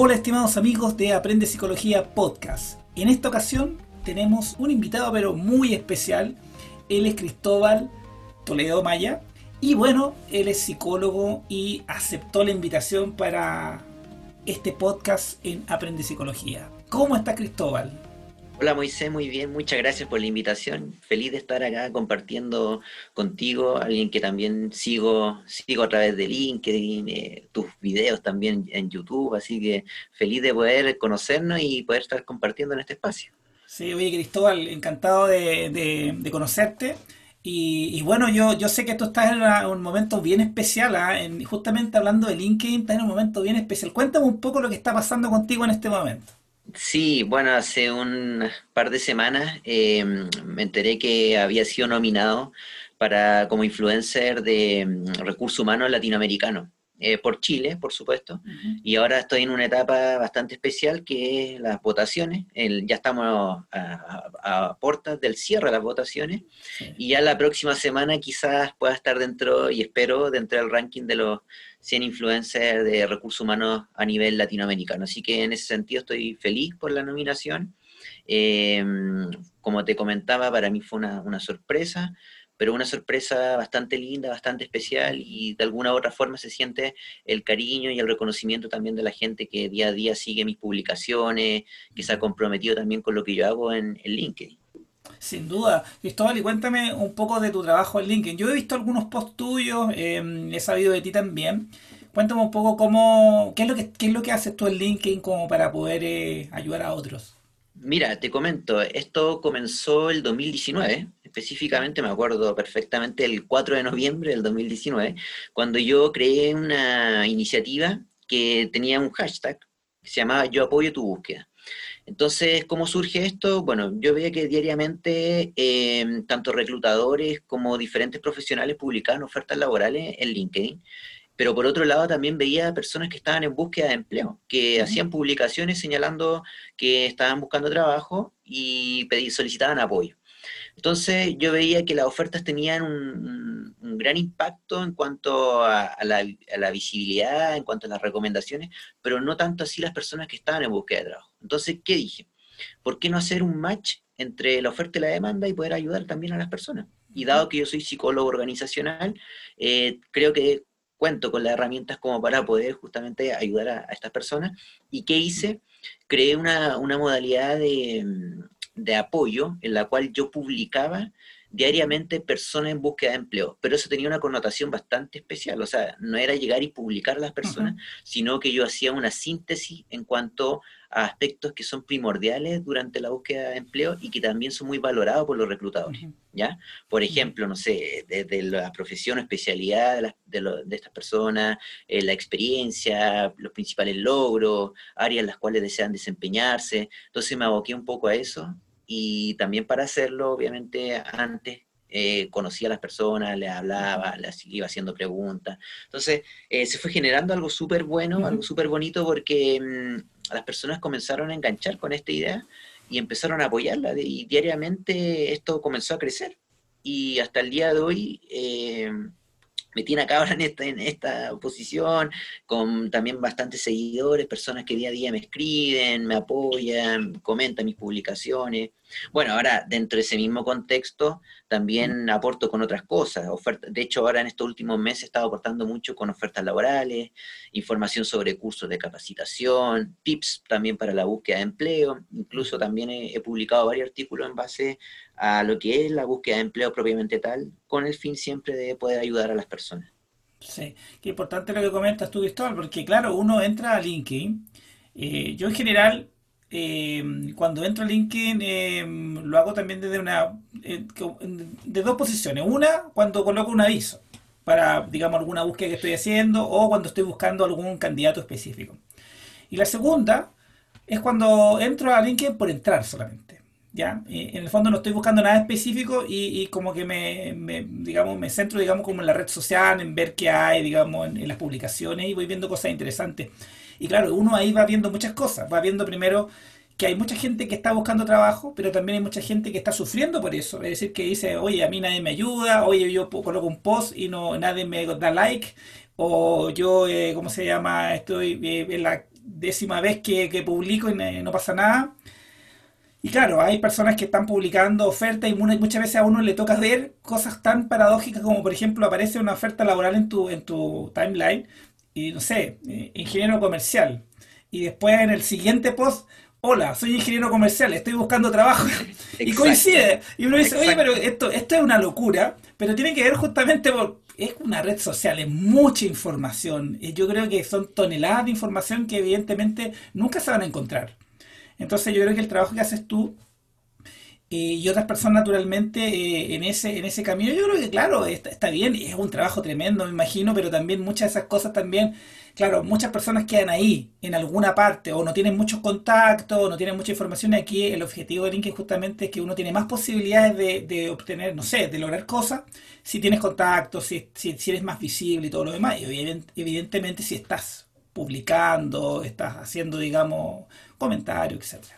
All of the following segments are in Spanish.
Hola estimados amigos de Aprende Psicología Podcast. En esta ocasión tenemos un invitado pero muy especial. Él es Cristóbal Toledo Maya. Y bueno, él es psicólogo y aceptó la invitación para este podcast en Aprende Psicología. ¿Cómo está Cristóbal? Hola Moisés, muy bien, muchas gracias por la invitación. Feliz de estar acá compartiendo contigo, alguien que también sigo, sigo a través de LinkedIn, eh, tus videos también en YouTube, así que feliz de poder conocernos y poder estar compartiendo en este espacio. Sí, oye Cristóbal, encantado de, conocerte. Y, bueno, yo, yo sé que tú estás en un momento bien especial, ¿ah? justamente hablando de LinkedIn, estás en un momento bien especial. Cuéntame un poco lo que está pasando contigo en este momento. Sí, bueno, hace un par de semanas eh, me enteré que había sido nominado para como influencer de mm, recursos humanos latinoamericanos. Eh, por Chile, por supuesto, y ahora estoy en una etapa bastante especial que es las votaciones. ya estamos a, puertas del cierre de las votaciones y ya la próxima semana quizás pueda estar dentro, y espero, dentro del ranking de los 100 influencers de recursos humanos a nivel latinoamericano. Así que en ese sentido estoy feliz por la nominación. Eh, como te comentaba, para mí fue una, una sorpresa pero una sorpresa bastante linda, bastante especial y de alguna u otra forma se siente el cariño y el reconocimiento también de la gente que día a día sigue mis publicaciones, que se ha comprometido también con lo que yo hago en, LinkedIn. Sin duda. Cristóbal, y cuéntame un poco de tu trabajo en LinkedIn. Yo he visto algunos posts tuyos, em, he sabido de ti también. Cuéntame un poco cómo, qué es lo que, qué es lo que haces tú en LinkedIn como para poder eh, ayudar a otros. Mira, te comento, esto comenzó el 2019, específicamente me acuerdo perfectamente el 4 de noviembre del 2019, cuando yo creé una iniciativa que tenía un hashtag que se llamaba Yo apoyo tu búsqueda. Entonces, ¿cómo surge esto? Bueno, yo veía que diariamente em, tanto reclutadores como diferentes profesionales publicaban ofertas laborales en LinkedIn pero por otro lado también veía personas que estaban en búsqueda de empleo, que hacían publicaciones señalando que estaban buscando trabajo y solicitaban apoyo. Entonces yo veía que las ofertas tenían un, gran impacto en cuanto a, la, visibilidad, en cuanto a las recomendaciones, pero no tanto así las personas que estaban en búsqueda de trabajo. Entonces, ¿qué dije? ¿Por qué no hacer un match entre la oferta y la demanda y poder ayudar también a las personas? Y dado que yo soy psicólogo organizacional, eh, creo que cuento con las herramientas como para poder justamente ayudar a, estas personas. ¿Y qué hice? Creé una, modalidad de, de, apoyo en la cual yo publicaba diariamente personas en búsqueda de empleo, pero eso tenía una connotación bastante especial, o sea, no era llegar y publicar a las personas, sino que yo hacía una síntesis en cuanto a aspectos que son primordiales durante la búsqueda de empleo y que también son muy valorados por los reclutadores, ¿ya? Por ejemplo, no sé, desde la profesión o especialidad de, estas personas, eh, la experiencia, los principales logros, áreas en las cuales desean desempeñarse, entonces me aboqué un poco a eso y también para hacerlo, obviamente, antes eh, conocía a las personas, les hablaba, les iba haciendo preguntas. Entonces, eh, se fue generando algo súper bueno, algo súper bonito, porque mm, las personas comenzaron a enganchar con esta idea y empezaron a apoyarla. Y diariamente esto comenzó a crecer. Y hasta el día de hoy eh, me tiene acá ahora en esta, en esta posición, con también bastantes seguidores, personas que día a día me escriben, me apoyan, comentan mis publicaciones. Bueno, ahora dentro de ese mismo contexto también aporto con otras cosas. de hecho, ahora en estos últimos meses he estado aportando mucho con ofertas laborales, información sobre cursos de capacitación, tips también para la búsqueda de empleo. Incluso también he, publicado varios artículos en base a lo que es la búsqueda de empleo propiamente tal, con el fin siempre de poder ayudar a las personas. Sí, qué importante lo que comentas tú, Cristóbal, porque claro, uno entra a LinkedIn. Eh, yo en general eh, cuando entro a LinkedIn eh, lo hago también desde una eh, de dos posiciones. Una, cuando coloco un aviso para, digamos, alguna búsqueda que estoy haciendo o cuando estoy buscando algún candidato específico. Y la segunda es cuando entro a LinkedIn por entrar solamente. ¿Ya? en el fondo no estoy buscando nada específico y, como que me, digamos, me centro digamos, como en la red social, en ver qué hay digamos, en las publicaciones y voy viendo cosas interesantes. Y claro, uno ahí va viendo muchas cosas, va viendo primero que hay mucha gente que está buscando trabajo, pero también hay mucha gente que está sufriendo por eso. Es decir, que dice, oye, a mí nadie me ayuda, oye, yo coloco un post y no nadie me da like, o yo, eh, ¿cómo se llama? Estoy eh, en la décima vez que publico y no pasa nada. Y claro, hay personas que están publicando ofertas y muchas veces a uno le toca ver cosas tan paradójicas como por ejemplo aparece una oferta laboral en tu, en tu timeline y no sé, eh, ingeniero comercial. Y después en el siguiente post, hola, soy ingeniero comercial, estoy buscando trabajo. y coincide. Y uno dice, oye, pero esto, esto es una locura, pero tiene que ver justamente por... Es una red social, es mucha información. Y yo creo que son toneladas de información que evidentemente nunca se van a encontrar. Entonces yo creo que el trabajo que haces tú eh, y otras personas naturalmente eh, en ese en ese camino, yo creo que claro, está, bien, es un trabajo tremendo, me imagino, pero también muchas de esas cosas también, claro, muchas personas quedan ahí, en alguna parte, o no tienen muchos contactos, o no tienen mucha información. Aquí el objetivo de LinkedIn justamente es que uno tiene más posibilidades de, obtener, no sé, de lograr cosas, si tienes contactos, si, si, eres más visible y todo lo demás, y evidentemente si estás publicando, estás haciendo, digamos, comentarios, etcétera.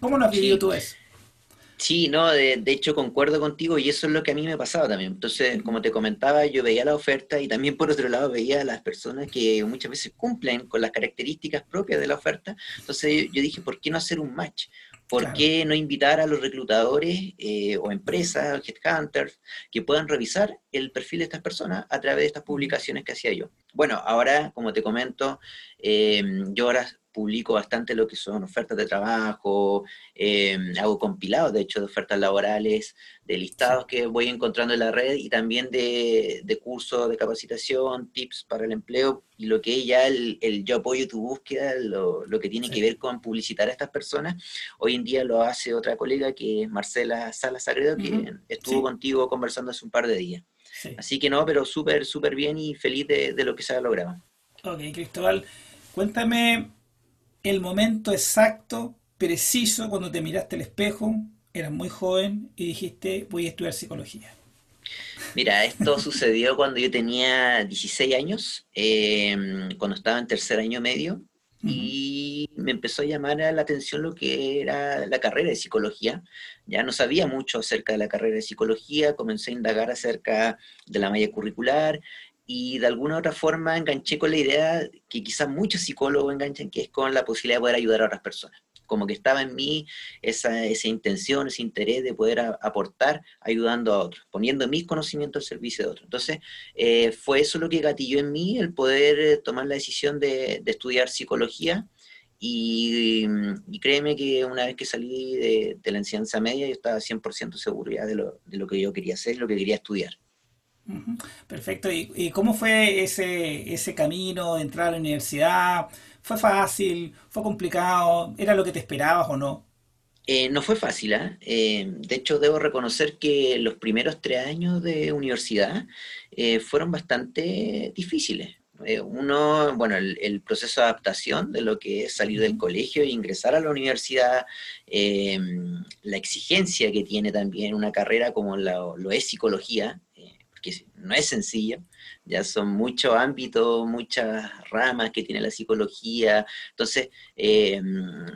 ¿Cómo lo has vivido tú eso? Sí, no, de, hecho concuerdo contigo y eso es lo que a mí me pasaba también. Entonces, como te comentaba, yo veía la oferta y también por otro lado veía a las personas que muchas veces cumplen con las características propias de la oferta. Entonces yo dije, ¿por qué no hacer un match? ¿Por qué no invitar a los reclutadores eh, o empresas, headhunters, que puedan revisar el perfil de estas personas a través de estas publicaciones que hacía yo? Bueno, ahora, como te comento, eh, yo ahora publico bastante lo que son ofertas de trabajo, eh, hago compilados, de hecho, de ofertas laborales, de listados que voy encontrando en la red y también de, de cursos de capacitación, tips para el empleo y lo que es ya el, yo apoyo tu búsqueda, lo, lo que tiene que ver con publicitar a estas personas. Hoy en día lo hace otra colega que es Marcela Sala Sagredo, que estuvo contigo conversando hace un par de días. Así que no, pero súper, súper bien y feliz de, de lo que se ha logrado. Ok, Cristóbal, cuéntame el momento exacto, preciso, cuando te miraste al espejo, eras muy joven y dijiste, voy a estudiar psicología? Mira, esto sucedió cuando yo tenía 16 años, em, cuando estaba en tercer año medio, y me empezó a llamar la atención lo que era la carrera de psicología. Ya no sabía mucho acerca de la carrera de psicología, comencé a indagar acerca de la malla curricular, y de alguna otra forma enganché con la idea que quizás muchos psicólogos enganchan, que es con la posibilidad de poder ayudar a otras personas. Como que estaba en mí esa, esa intención, ese interés de poder aportar ayudando a otros, poniendo mis conocimientos al servicio de otros. Entonces, eh, fue eso lo que gatilló en mí, el poder eh, tomar la decisión de, estudiar psicología. Y, créeme que una vez que salí de, la enseñanza media, yo estaba 100% seguro ya de lo, de lo que yo quería hacer, lo que quería estudiar. Perfecto. ¿Y, cómo fue ese, ese camino de entrar a la universidad? ¿Fue fácil? ¿Fue complicado? ¿Era lo que te esperabas o no? Eh, no fue fácil, ¿ah? ¿eh? de hecho, debo reconocer que los primeros tres años de universidad eh, fueron bastante difíciles. Eh, uno, bueno, el, proceso de adaptación de lo que es salir del colegio e ingresar a la universidad, la exigencia que tiene también una carrera como lo es psicología, que no es sencillo, ya son muchos ámbitos, muchas ramas que tiene la psicología, entonces eh,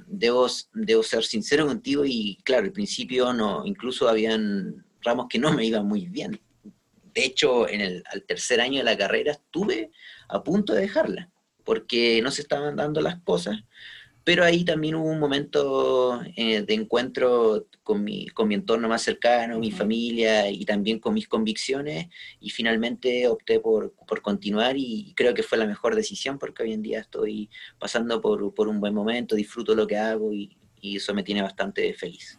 debo, debo ser sincero contigo y claro, al principio no, incluso habían ramos que no me iban muy bien. De hecho, en el al tercer año de la carrera estuve a punto de dejarla, porque no se estaban dando las cosas, pero ahí también hubo un momento eh, de encuentro con mi, con mi entorno más cercano, mi familia y también con mis convicciones y finalmente opté por, por, continuar y creo que fue la mejor decisión porque hoy en día estoy pasando por, por un buen momento, disfruto lo que hago y, y, eso me tiene bastante feliz.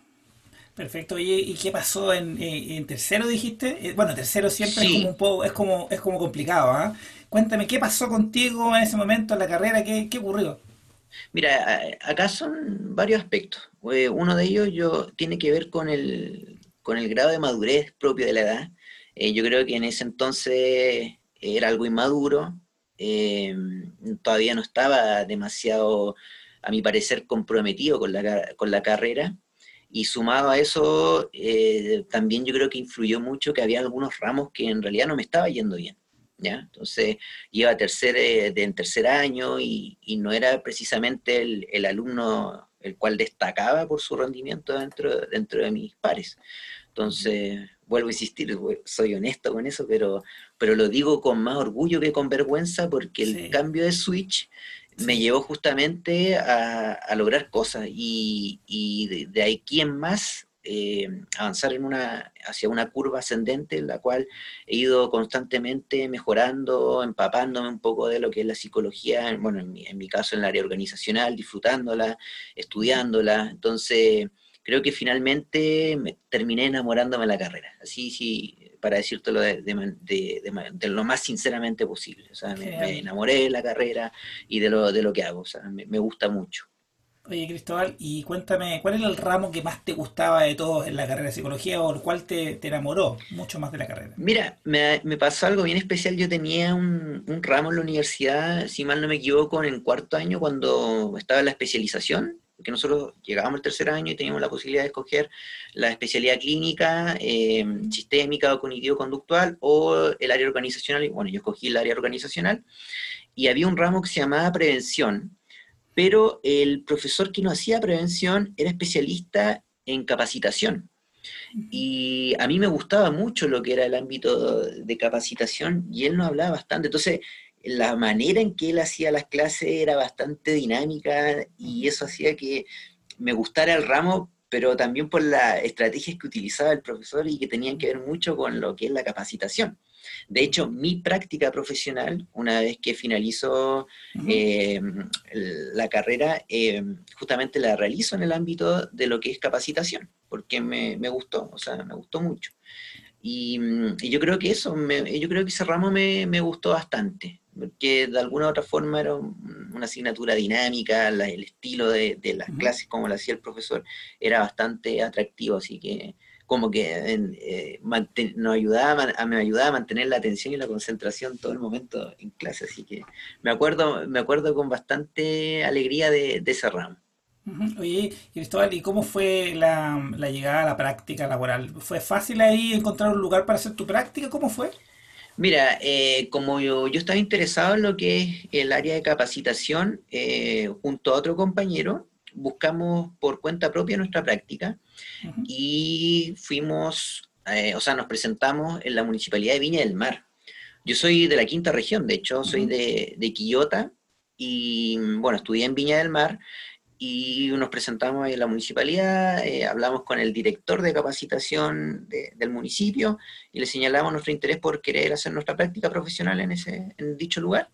Perfecto. ¿y qué pasó en, eh, en tercero dijiste? Eh, bueno, tercero siempre es como un poco, es como, es como complicado, ¿ah? Cuéntame, ¿qué pasó contigo en ese momento en la carrera? ¿Qué, qué ocurrió? Mira, acá son varios aspectos. Eh, uno de ellos yo, tiene que ver con el, con el grado de madurez propio de la edad. Eh, yo creo que en ese entonces era algo inmaduro, eh, todavía no estaba demasiado, a mi parecer, comprometido con la, con la carrera. Y sumado a eso, también yo creo que influyó mucho que había algunos ramos que en realidad no me estaba yendo bien. Entonces iba a tercer, eh, en tercer año y, no era precisamente el, alumno el cual destacaba por su rendimiento dentro, dentro de mis pares. Entonces, vuelvo a insistir, soy honesto con eso, pero, pero lo digo con más orgullo que con vergüenza porque el cambio de switch me llevó justamente a, lograr cosas y, de, de, aquí en más eh, avanzar en una, hacia una curva ascendente en la cual he ido constantemente mejorando, empapándome un poco de lo que es la psicología, bueno, en mi, en mi caso en el área organizacional, disfrutándola, estudiándola. Entonces, creo que finalmente me, terminé enamorándome de la carrera. Así, sí, para decírtelo de, de, lo más sinceramente posible. O sea, me, enamoré de la carrera y de lo, de lo que hago. O sea, me gusta mucho. Oye, Cristóbal, y cuéntame, ¿cuál era el ramo que más te gustaba de todos en la carrera de psicología o el cual te, enamoró mucho más de la carrera? Mira, me, pasó algo bien especial. Yo tenía un, ramo en la universidad, si mal no me equivoco, en cuarto año cuando estaba en la especialización, porque nosotros llegábamos al tercer año y teníamos la posibilidad de escoger la especialidad clínica, eh, sistémica o cognitivo-conductual o el área organizacional. Y bueno, yo escogí el área organizacional y había un ramo que se llamaba prevención pero el profesor que no hacía prevención era especialista en capacitación. Y a mí me gustaba mucho lo que era el ámbito de capacitación y él nos hablaba bastante. Entonces, la manera en que él hacía las clases era bastante dinámica y eso hacía que me gustara el ramo, pero también por las estrategias que utilizaba el profesor y que tenían que ver mucho con lo que es la capacitación. De hecho, mi práctica profesional, una vez que finalizo eh, la carrera, eh, justamente la realizo en el ámbito de lo que es capacitación, porque me, gustó, o sea, me gustó mucho. Y, yo creo que eso, yo creo que ese ramo me, gustó bastante, porque de alguna u otra forma era una asignatura dinámica, el estilo de, las clases como lo hacía el profesor era bastante atractivo, así que como que eh, nos ayudaba a, me ayudaba a mantener la atención y la concentración todo el momento en clase, así que me acuerdo, me acuerdo con bastante alegría de, ese ramo. Oye, Cristóbal, ¿y cómo fue la, llegada a la práctica laboral? ¿Fue fácil ahí encontrar un lugar para hacer tu práctica? ¿Cómo fue? Mira, eh, como yo, yo, estaba interesado en lo que es el área de capacitación, eh, junto a otro compañero, buscamos por cuenta propia nuestra práctica y fuimos, eh, o sea, nos presentamos en la Municipalidad de Viña del Mar. Yo soy de la quinta región, de hecho, soy de, de Quillota y, bueno, estudié en Viña del Mar y nos presentamos en la municipalidad, eh, hablamos con el director de capacitación del municipio y le señalamos nuestro interés por querer hacer nuestra práctica profesional en, ese, en dicho lugar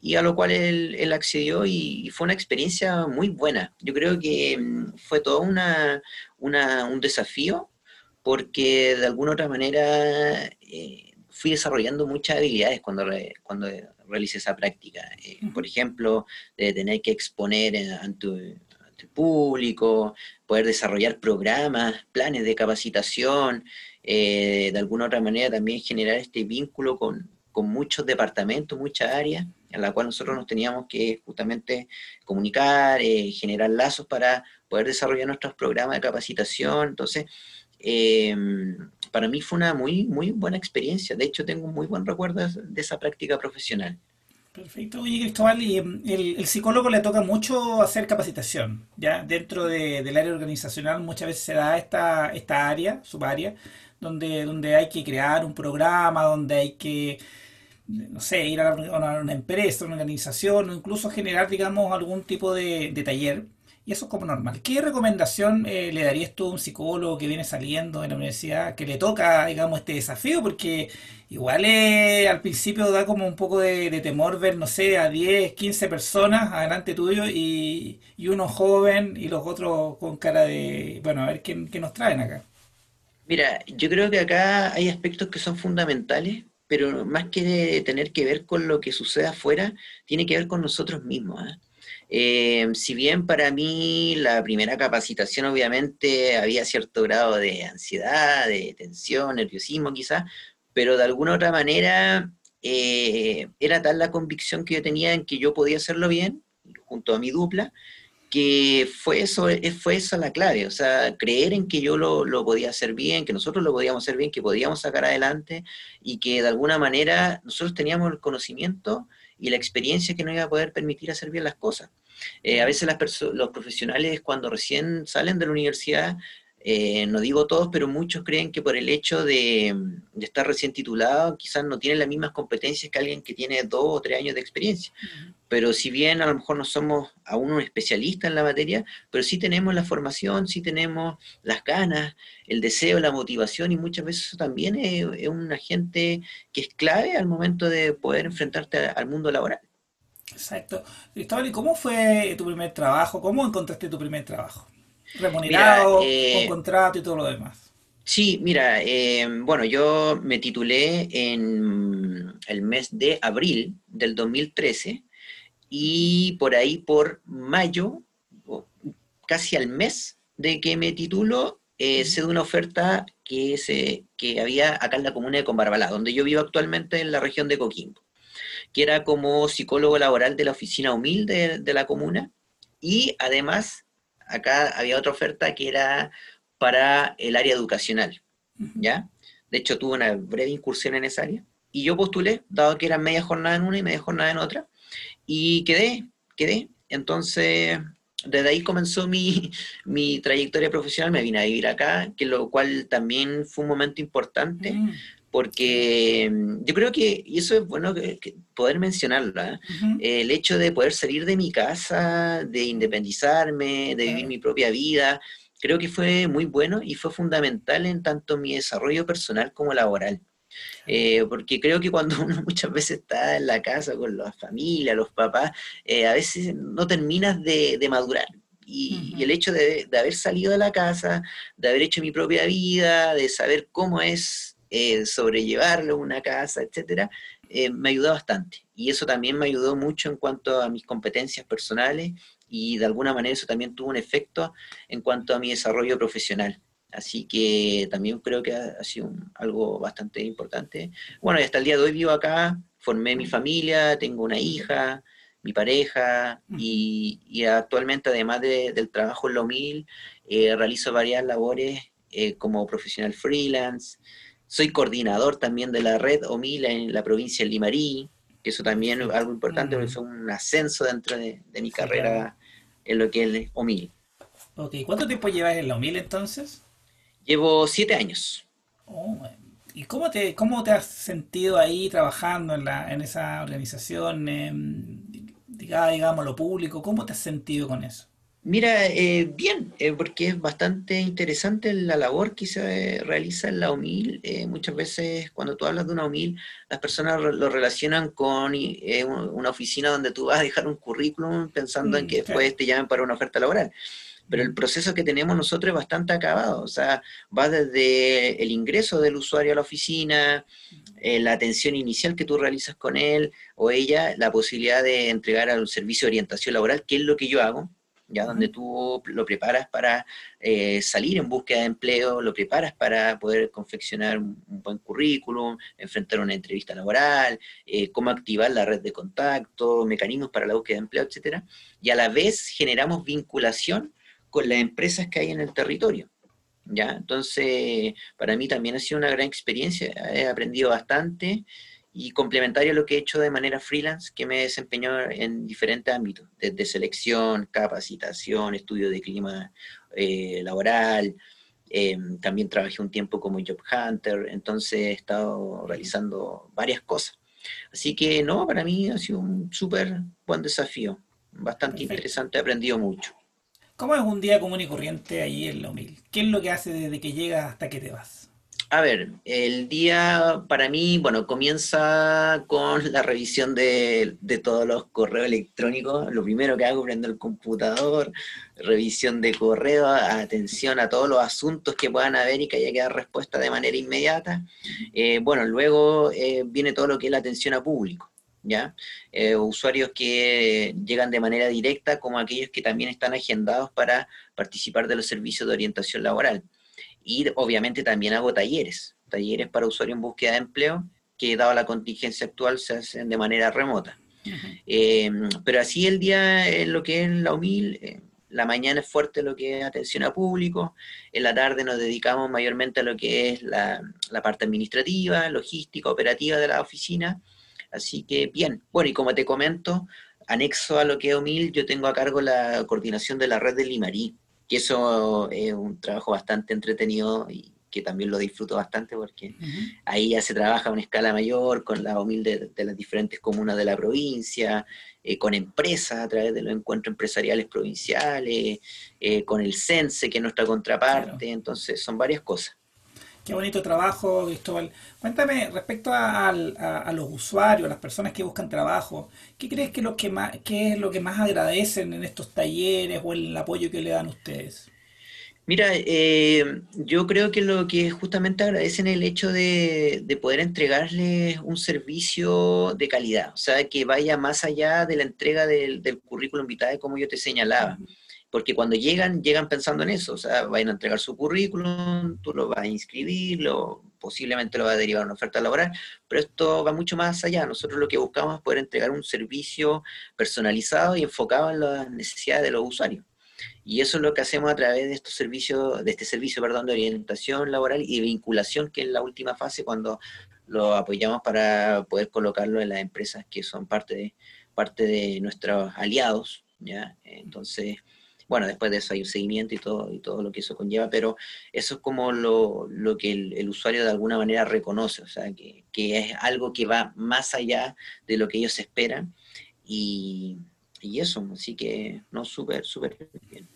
y a lo cual él, accedió y, fue una experiencia muy buena. Yo creo que mm, fue todo una, un desafío porque de alguna otra manera eh, fui desarrollando muchas habilidades cuando, cuando realicé esa práctica. Eh, por ejemplo, de tener que exponer ante, ante, el público, poder desarrollar programas, planes de capacitación, eh, de alguna otra manera también generar este vínculo con, con muchos departamentos, muchas áreas, en la cual nosotros nos teníamos que justamente comunicar, eh, generar lazos para poder desarrollar nuestros programas de capacitación. Entonces, em, para mí fue una muy, muy buena experiencia. De hecho, tengo un muy buen recuerdo de esa práctica profesional. Perfecto. Oye, Cristóbal, y em, el, psicólogo le toca mucho hacer capacitación, ¿ya? Dentro del área organizacional muchas veces se da esta, esta área, subárea, donde, donde hay que crear un programa, donde hay que no sé, ir a una, empresa, una organización o incluso generar, digamos, algún tipo de, taller. Y eso es como normal. ¿Qué recomendación eh, le darías tú a un psicólogo que viene saliendo de la universidad que le toca, digamos, este desafío? Porque igual eh, al principio da como un poco de, temor ver, no sé, a 10, 15 personas adelante tuyo y, uno joven y los otros con cara de, bueno, a ver qué, qué nos traen acá. Mira, yo creo que acá hay aspectos que son fundamentales pero más que tener que ver con lo que sucede afuera, tiene que ver con nosotros mismos. ¿ah? Eh, si bien para mí la primera capacitación obviamente había cierto grado de ansiedad, de tensión, nerviosismo quizás, pero de alguna otra manera eh, era tal la convicción que yo tenía en que yo podía hacerlo bien, junto a mi dupla, que fue eso, eh, fue esa la clave, o sea, creer en que yo lo, lo, podía hacer bien, que nosotros lo podíamos hacer bien, que podíamos sacar adelante y que de alguna manera nosotros teníamos el conocimiento y la experiencia que nos iba a poder permitir hacer bien las cosas. Eh, a veces las los profesionales cuando recién salen de la universidad, eh, no digo todos, pero muchos creen que por el hecho de, estar recién titulado quizás no tienen las mismas competencias que alguien que tiene dos o tres años de experiencia pero si bien a lo mejor no somos aún un especialista en la materia, pero sí tenemos la formación, sí tenemos las ganas, el deseo, la motivación y muchas veces eso también es, un agente que es clave al momento de poder enfrentarte al mundo laboral. Exacto. Cristóbal, ¿y cómo fue tu primer trabajo? ¿Cómo encontraste tu primer trabajo? ¿Remunerado, eh, con contrato y todo lo demás? Sí, mira, eh, bueno, yo me titulé en el mes de abril del 2013 y por ahí por mayo, casi al mes de que me titulo, eh, se dio una oferta que, se, que había acá en la comuna de Combarbalá, donde yo vivo actualmente en la región de Coquimbo, que era como psicólogo laboral de la oficina humilde de, la comuna y además acá había otra oferta que era para el área educacional, ¿ya? De hecho, tuve una breve incursión en esa área. Y yo postulé, dado que era media jornada en una y media jornada en otra, y quedé, quedé. Entonces, desde ahí comenzó mi, trayectoria profesional, me vine a vivir acá, que lo cual también fue un momento importante, mm. porque mm, yo creo que, y eso es bueno que, poder mencionarlo, ¿eh? el hecho de poder salir de mi casa, de independizarme, de vivir mi propia vida, creo que fue muy bueno y fue fundamental en tanto mi desarrollo personal como laboral. Eh, porque creo que cuando uno muchas veces está en la casa con la familia, los papás, eh, a veces no terminas de, madurar. Y, el hecho de, haber salido de la casa, de haber hecho mi propia vida, de saber cómo es eh, sobrellevarlo una casa, etcétera, me ayudó bastante. Y eso también me ayudó mucho en cuanto a mis competencias personales y de alguna manera eso también tuvo un efecto en cuanto a mi desarrollo profesional. Así que también creo que ha, sido algo bastante importante. Bueno, y hasta el día de hoy vivo acá, formé mi familia, tengo una hija, mi pareja, y, actualmente además del trabajo en lo mil, eh, realizo varias labores eh, como profesional freelance. Soy coordinador también de la red OMIL en la provincia de Limarí, que eso también es algo importante, porque fue un ascenso dentro de, mi carrera en lo que es OMIL. Ok, ¿cuánto tiempo llevas en la OMIL entonces? Llevo siete años. Oh, ¿Y cómo te, cómo te has sentido ahí trabajando en, la, en esa organización, digamos, lo público? ¿Cómo te has sentido con eso? Mira, eh, bien, eh, porque es bastante interesante la labor que se realiza en la UMIL. Eh, muchas veces cuando tú hablas de una UMIL, las personas lo relacionan con una oficina donde tú vas a dejar un currículum pensando en mm, que después te llamen para una oferta laboral pero el proceso que tenemos nosotros es bastante acabado, o sea, va desde el ingreso del usuario a la oficina, eh, la atención inicial que tú realizas con él o ella, la posibilidad de entregar un servicio de orientación laboral, que es lo que yo hago, ya donde tú lo preparas para eh, salir en búsqueda de empleo, lo preparas para poder confeccionar un, buen currículum, enfrentar una entrevista laboral, eh, cómo activar la red de contacto, mecanismos para la búsqueda de empleo, etcétera, y a la vez generamos vinculación con las empresas que hay en el territorio. ¿ya? Entonces, para mí también ha sido una gran experiencia, he aprendido bastante y complementario a lo que he hecho de manera freelance, que me he desempeñado en diferentes ámbitos, desde selección, capacitación, estudio de clima eh, laboral, eh, también trabajé un tiempo como job hunter, entonces he estado realizando varias cosas. Así que no, para mí ha sido un súper buen desafío, bastante interesante, he aprendido mucho. ¿Cómo es un día común y corriente allí en la humil? ¿Qué es lo que hace desde que llegas hasta que te vas? A ver, el día para mí, bueno, comienza con la revisión de, todos los correos electrónicos. Lo primero que hago, prendo el computador, revisión de correo, atención a todos los asuntos que puedan haber y que haya que dar respuesta de manera inmediata. Eh, bueno, luego eh, viene todo lo que es la atención a público. ¿Ya? Eh, usuarios que llegan de manera directa como aquellos que también están agendados para participar de los servicios de orientación laboral. Y obviamente también hago talleres, talleres para usuarios en búsqueda de empleo, que dado la contingencia actual se hacen de manera remota. Em, pero así el día en lo que es la UMIL, eh, la mañana es fuerte lo que es atención a público, en la tarde nos dedicamos mayormente a lo que es la, la parte administrativa, logística, operativa de la oficina, Así que bien, bueno, y como te comento, anexo a lo que es OMIL, yo tengo a cargo la coordinación de la red de Limarí, que eso es un trabajo bastante entretenido y, que también lo disfruto bastante porque ahí ya se trabaja a una escala mayor con las humildes de las diferentes comunas de la provincia, eh, con empresas a través de los encuentros empresariales provinciales, eh, con el CENSE, que es nuestra Claro. contraparte, entonces son varias cosas. Qué bonito trabajo, Cristóbal. Cuéntame respecto a, al- a- a los usuarios, a las personas que buscan trabajo, ¿qué crees que, lo que más, qué es lo que más agradecen en estos talleres o el apoyo que le dan ustedes? Mira, eh, yo creo que lo que justamente agradecen es el hecho de, de poder entregarles un servicio de calidad, o sea, que vaya más allá de la entrega del, del currículum vitae, como yo te señalaba. Porque cuando llegan, llegan pensando en eso, o sea, vayan a entregar su currículum, tú lo vas a inscribir, lo, posiblemente lo vas a derivar a una oferta laboral, pero esto va mucho más allá. Nosotros lo que buscamos es poder entregar un servicio personalizado y enfocado en las necesidades de los usuarios. Y eso es lo que hacemos a través de estos servicios, de este servicio, perdón, de orientación laboral y vinculación, que es la última fase cuando lo apoyamos para poder colocarlo en las empresas que son parte de, parte de nuestros aliados, ¿ya? Entonces, bueno, después de eso hay un seguimiento y todo, y todo lo que eso conlleva, pero eso es como lo, lo que el, el usuario de alguna manera reconoce, o sea, que, que es algo que va más allá de lo que ellos esperan y, y eso, así que no, súper, súper bien.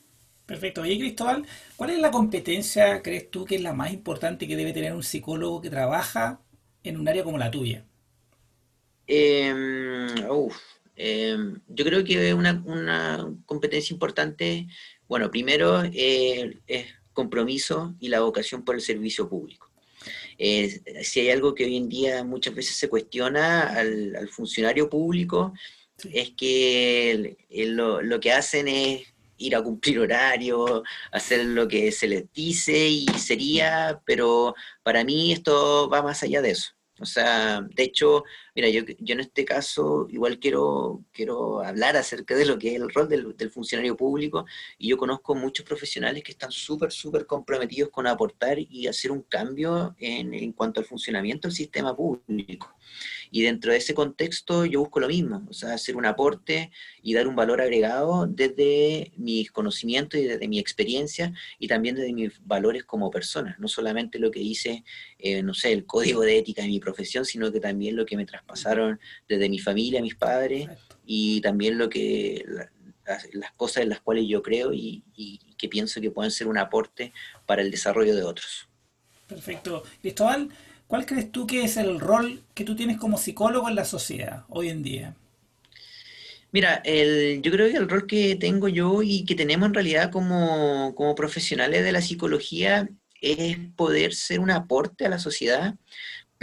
Perfecto. Oye, Cristóbal, ¿cuál es la competencia, crees tú, que es la más importante que debe tener un psicólogo que trabaja en un área como la tuya? Em, uf, em, yo creo que una, una competencia importante, bueno, primero eh, es compromiso y la vocación por el servicio público. Eh, si hay algo que hoy en día muchas veces se cuestiona al, al funcionario público, Sí, es que el- el- lo, lo que hacen es ir a cumplir horario, hacer lo que se les dice y sería, pero para mí esto va más allá de eso. O sea, de hecho, mira, yo, yo en este caso igual quiero, quiero hablar acerca de lo que es el rol del, funcionario público y yo conozco muchos profesionales que están súper, súper comprometidos con aportar y hacer un cambio en, en cuanto al funcionamiento del sistema público. Y dentro de ese contexto yo busco lo mismo, o sea, hacer un aporte y dar un valor agregado desde mis conocimientos y desde mi experiencia y también desde mis valores como persona, no solamente lo que dice, eh, no sé, el código de ética de mi profesión, sino que también lo que me traspasaron desde mi familia, mis padres perfecto. y también lo que la- las, las cosas en las cuales yo creo y, y que pienso que pueden ser un aporte para el desarrollo de otros. Perfecto. Cristóbal, ¿cuál crees tú que es el rol que tú tienes como psicólogo en la sociedad hoy en día? Mira, el, yo creo que el rol que tengo yo y que tenemos en realidad como, como profesionales de la psicología es poder ser un aporte a la sociedad,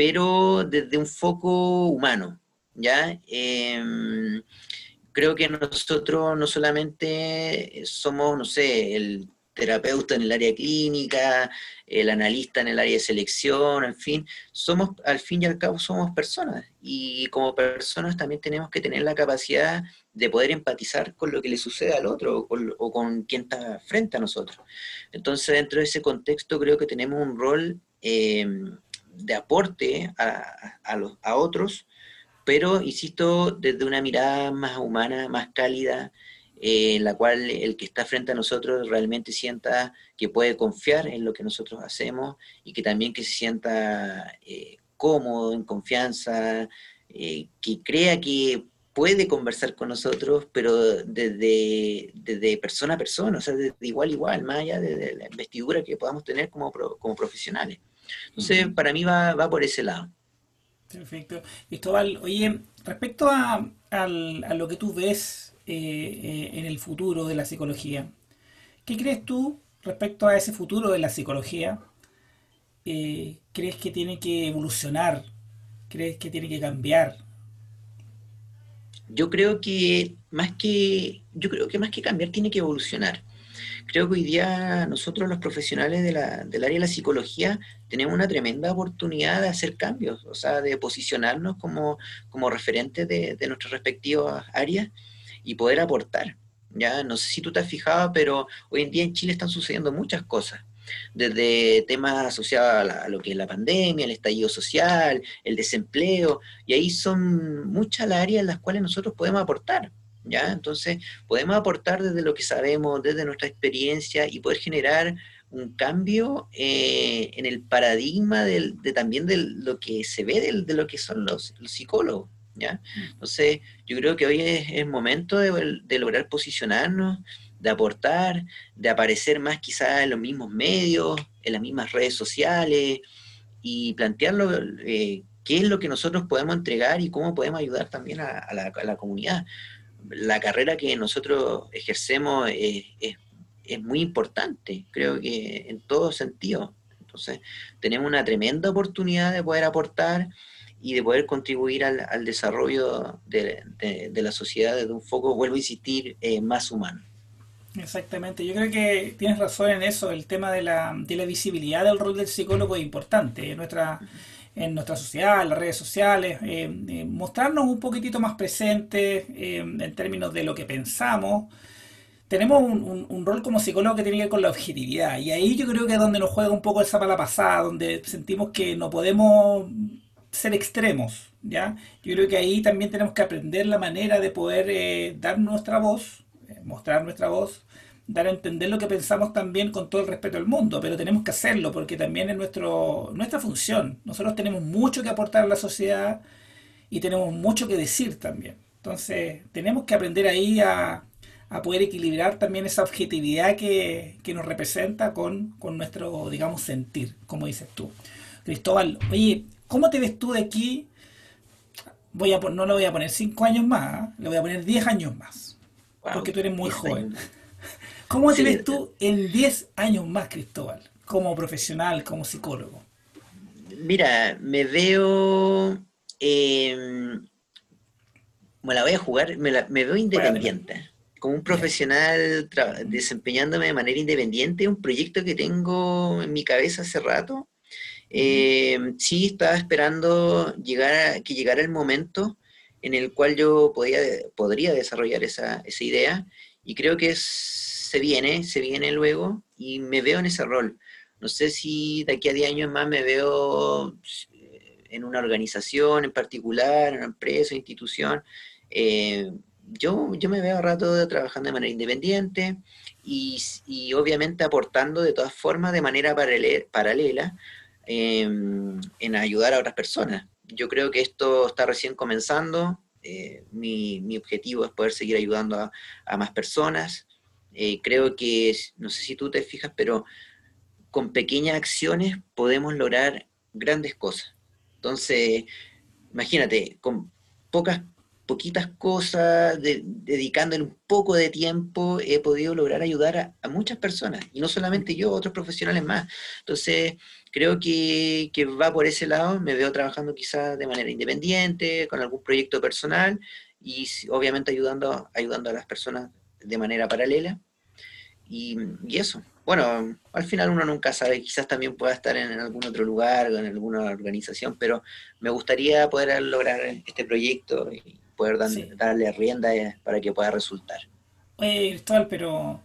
pero desde un foco humano, ¿ya? Em, creo que nosotros no solamente somos, no sé, el terapeuta en el área clínica, el analista en el área de selección, en fin, somos, al fin y al cabo, somos personas y como personas también tenemos que tener la capacidad de poder empatizar con lo que le sucede al otro o con, quien está frente a nosotros. Entonces, dentro de ese contexto, creo que tenemos un rol eh, de aporte a, a, los, a otros pero, insisto, desde una mirada más humana, más cálida, eh, en la cual el que está frente a nosotros realmente sienta que puede confiar en lo que nosotros hacemos y que también que se sienta eh, cómodo, en confianza, eh, que crea que puede conversar con nosotros, pero desde, persona a persona, o sea, desde igual a igual, más allá de, la investidura que podamos tener como, como profesionales. Entonces, para mí va, va por ese lado. Perfecto. Cristóbal, oye, respecto a, al- a lo que tú ves eh, eh, en el futuro de la psicología, ¿qué crees tú respecto a ese futuro de la psicología? Eh, ¿crees que tiene que evolucionar? ¿Crees que tiene que cambiar? Yo creo que más que, yo creo que más que cambiar tiene que evolucionar. Creo que hoy día nosotros los profesionales del área de la psicología tenemos una tremenda oportunidad de hacer cambios, o sea, de posicionarnos como, como referentes de, de nuestras respectivas áreas y poder aportar. Ya, no sé si tú te has fijado, pero hoy en día en Chile están sucediendo muchas cosas, desde temas asociados a, la- a lo que es la pandemia, el estallido social, el desempleo, y ahí son muchas las áreas en las cuales nosotros podemos aportar. ¿Ya? Entonces, podemos aportar desde lo que sabemos, desde nuestra experiencia y poder generar un cambio eh, en el paradigma de también de lo que se ve de, lo que son los, psicólogos. ¿ya? Mm. Entonces, yo creo que hoy es el momento de, lograr posicionarnos, de aportar, de aparecer más quizás en los mismos medios, en las mismas redes sociales y plantearlo, eh, qué es lo que nosotros podemos entregar y cómo podemos ayudar también a, la, comunidad. La carrera que nosotros ejercemos es, muy importante, creo que en todo sentido. Entonces, tenemos una tremenda oportunidad de poder aportar y de poder contribuir al, desarrollo de, la sociedad desde un foco, vuelvo a insistir, eh, más humano. Exactamente, yo creo que tienes razón en eso, el tema de la, de la visibilidad del rol del psicólogo es importante. Nuestra, en nuestra sociedad, en las redes sociales, eh, eh, mostrarnos un poquitito más presentes eh, en términos de lo que pensamos. Tenemos un, rol como psicólogo que tiene que ver con la objetividad y ahí yo creo que es donde nos juega un poco esa la pasada, donde sentimos que no podemos ser extremos, ¿ya? Yo creo que ahí también tenemos que aprender la manera de poder dar nuestra voz mostrar nuestra voz, dar a entender lo que pensamos también con todo el respeto del mundo, pero tenemos que hacerlo porque también es nuestro, nuestra función. Nosotros tenemos mucho que aportar a la sociedad y tenemos mucho que decir también. Entonces, tenemos que aprender ahí a, poder equilibrar también esa objetividad que, nos representa con, nuestro, digamos, sentir, como dices tú. Cristóbal, oye, ¿cómo te ves tú de aquí? Voy a, no le voy a poner cinco años más, ¿eh? le voy a poner 10 años más porque tú eres muy joven. ¿Cómo te ves tú en 10 años más, Cristóbal, como profesional, como psicólogo? Mira, me veo... Eh, me la voy a jugar, me, veo independiente. Como un profesional desempeñándome de manera independiente, un proyecto que tengo en mi cabeza hace rato. Eh, sí, estaba esperando llegar que llegara el momento en el cual yo podía, podría desarrollar esa, idea y creo que se viene, se viene luego y me veo en ese rol. No sé si de aquí a 10 años más me veo eh, en una organización en particular, en una empresa, institución. Eh, yo, yo me veo a rato trabajando de manera independiente y, obviamente aportando de todas formas de manera paralela, em, en ayudar a otras personas yo creo que esto está recién comenzando. Eh, mi, objetivo es poder seguir ayudando a, más personas. Eh, creo que, no sé si tú te fijas, pero con pequeñas acciones podemos lograr grandes cosas. Entonces, imagínate, con pocas poquitas cosas, dedicándole un poco de tiempo, he podido lograr ayudar a, muchas personas, y no solamente yo, otros profesionales más. Entonces, creo que, va por ese lado, me veo trabajando quizás de manera independiente, con algún proyecto personal, y obviamente ayudando, ayudando a las personas de manera paralela. Y, eso. Bueno, al final uno nunca sabe, quizás también pueda estar en algún otro lugar, en alguna organización, pero me gustaría poder lograr este proyecto y, poder darle rienda eh, para que pueda resultar. Oye, Cristóbal, pero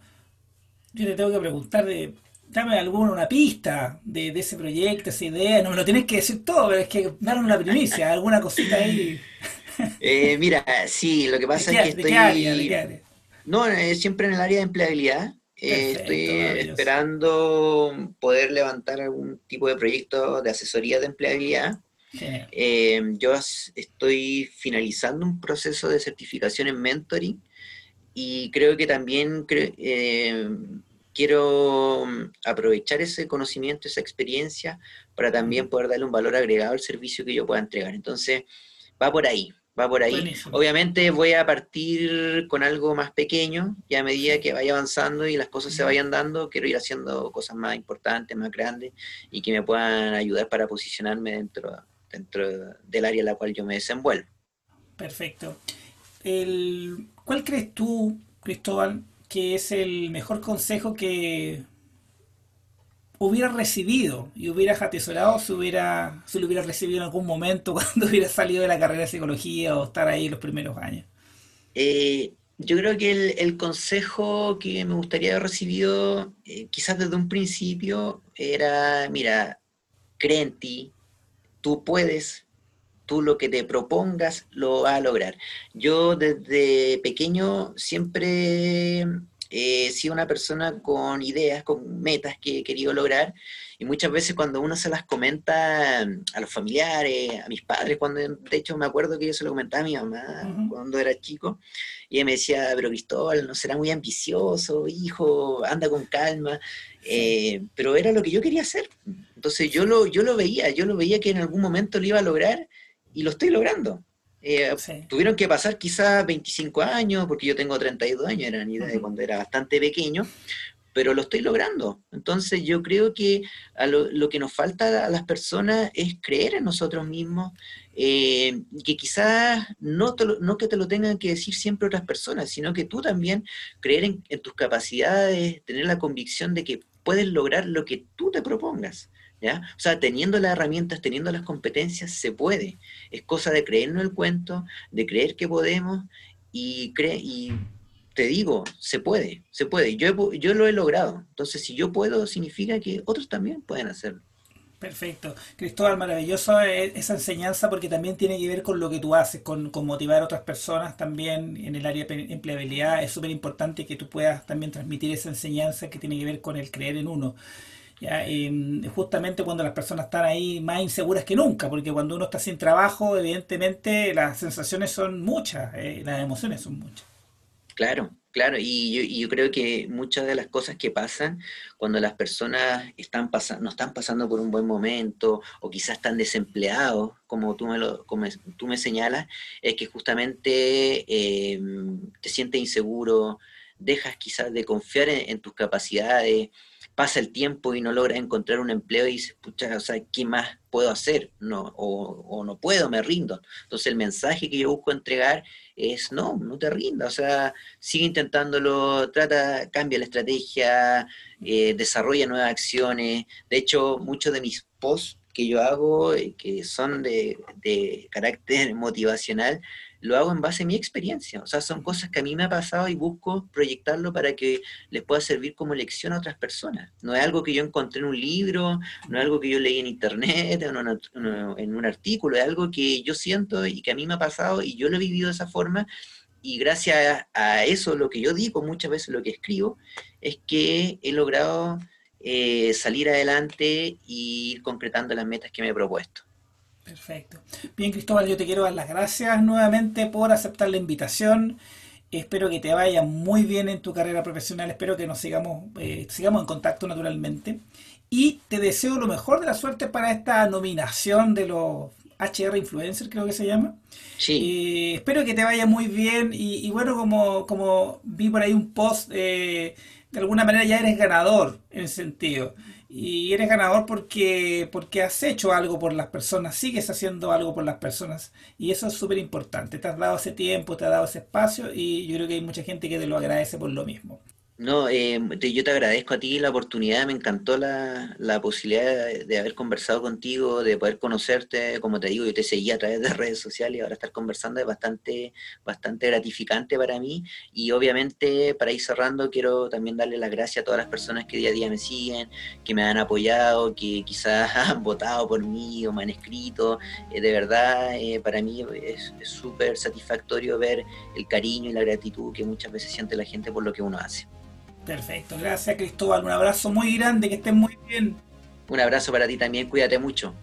yo te tengo que preguntar de, dame alguna una pista de, ese proyecto, esa idea, no me lo tienes que decir todo, pero es que darme una primicia, alguna cosita ahí. Eh, mira, sí, lo que pasa es que estoy... No, siempre en el área de empleabilidad. Eh, estoy esperando poder levantar algún tipo de proyecto de asesoría de empleabilidad eh, yo estoy finalizando un proceso de certificación en mentoring y creo que también eh, quiero mm, aprovechar ese conocimiento, esa experiencia, para también poder darle un valor agregado al servicio que yo pueda entregar. Entonces, va por ahí, va por ahí. Obviamente voy a partir con algo más pequeño y a medida que vaya avanzando y las cosas se vayan dando, quiero ir haciendo cosas más importantes, más grandes y que me puedan ayudar para posicionarme dentro de dentro del área en la cual yo me desenvuelvo. Perfecto. El, ¿Cuál crees tú, Cristóbal, que es el mejor consejo que hubiera recibido y hubieras atesorado si, hubiera, si lo hubiera recibido en algún momento cuando hubiera salido de la carrera de psicología o estar ahí los primeros años? Eh, yo creo que el, consejo que me gustaría haber recibido, eh, quizás desde un principio, era, mira, cree en ti, tú puedes, tú lo que te propongas lo vas a lograr. Yo desde pequeño siempre he sido una persona con ideas, con metas que he querido lograr. Y muchas veces cuando uno se las comenta a los familiares, a mis padres, cuando de hecho me acuerdo que yo se lo comentaba a mi mamá cuando era chico, y ella me decía, pero Cristóbal, no será muy ambicioso, hijo, anda con calma, eh, pero era lo que yo quería hacer. Entonces yo lo, yo lo veía, yo lo veía que en algún momento lo iba a lograr y lo estoy logrando. Eh, tuvieron que pasar quizás 25 años, porque yo tengo 32 años, era ni idea de cuando era bastante pequeño, pero lo estoy logrando. Entonces yo creo que lo, que nos falta a las personas es creer en nosotros mismos, eh, que quizás no, no que te lo tengan que decir siempre otras personas, sino que tú también creer en, en tus capacidades, tener la convicción de que puedes lograr lo que tú te propongas. ¿Ya? O sea, teniendo las herramientas, teniendo las competencias, se puede. Es cosa de creernos el cuento, de creer que podemos y, y te digo, se puede, se puede. Yo, yo lo he logrado. Entonces, si yo puedo, significa que otros también pueden hacerlo. Perfecto. Cristóbal, maravilloso e, esa enseñanza porque también tiene que ver con lo que tú haces, con, con motivar a otras personas también en el área de empleabilidad. Es súper importante que tú puedas también transmitir esa enseñanza que tiene que ver con el creer en uno. ¿Ya? justamente cuando las personas están ahí más inseguras que nunca, porque cuando uno está sin trabajo, evidentemente las sensaciones son muchas, eh, las emociones son muchas. Claro, claro, y yo, creo que muchas de las cosas que pasan cuando las personas están pasando, no están pasando por un buen momento o quizás están desempleados, como tú me, lo, como tú me señalas, es que justamente em, te sientes inseguro, dejas quizás de confiar en tus capacidades, pasa el tiempo y no logra encontrar un empleo y dices, pucha, o sea, ¿qué más puedo hacer? No, o, no puedo, me rindo. Entonces el mensaje que yo busco entregar es, no, no te rindas, o sea, sigue intentándolo, trata, cambia la estrategia, eh, desarrolla nuevas acciones. De hecho, muchos de mis posts que yo hago, eh, que son de, de carácter motivacional, lo hago en base a mi experiencia. O sea, son cosas que a mí me ha pasado y busco proyectarlo para que les pueda servir como lección a otras personas. No es algo que yo encontré en un libro, no es algo que yo leí en internet, o en un artículo, es algo que yo siento y que a mí me ha pasado y yo lo he vivido de esa forma. Y gracias a eso, lo que yo digo, muchas veces lo que escribo, es que he logrado eh, salir adelante y ir concretando las metas que me he propuesto. Perfecto. Bien, Cristóbal, yo te quiero dar las gracias nuevamente por aceptar la invitación. Espero que te vaya muy bien en tu carrera profesional. Espero que nos sigamos, eh, sigamos en contacto naturalmente. Y te deseo lo mejor de la suerte para esta nominación de los HR Influencer, creo que se llama. Sí. Eh, espero que te vaya muy bien. Y, bueno, como, como vi por ahí un post, eh, de alguna manera ya eres ganador en ese sentido y eres ganador porque, porque has hecho algo por las personas, sigues haciendo algo por las personas y eso es súper importante. Te has dado ese tiempo, te has dado ese espacio y yo creo que hay mucha gente que te lo agradece por lo mismo. No, eh, yo te agradezco a ti la oportunidad, me encantó la, la posibilidad de, haber conversado contigo, de poder conocerte, como te digo, yo te seguí a través de redes sociales y ahora estar conversando es bastante, bastante gratificante para mí. Y obviamente para ir cerrando quiero también darle las gracias a todas las personas que día a día me siguen, que me han apoyado, que quizás han votado por mí o me han escrito, eh, de verdad eh, para mí es súper satisfactorio ver el cariño y la gratitud que muchas veces siente la gente por lo que uno hace. Perfecto, gracias Cristóbal. Un abrazo muy grande, que estén muy bien. Un abrazo para ti también, cuídate mucho.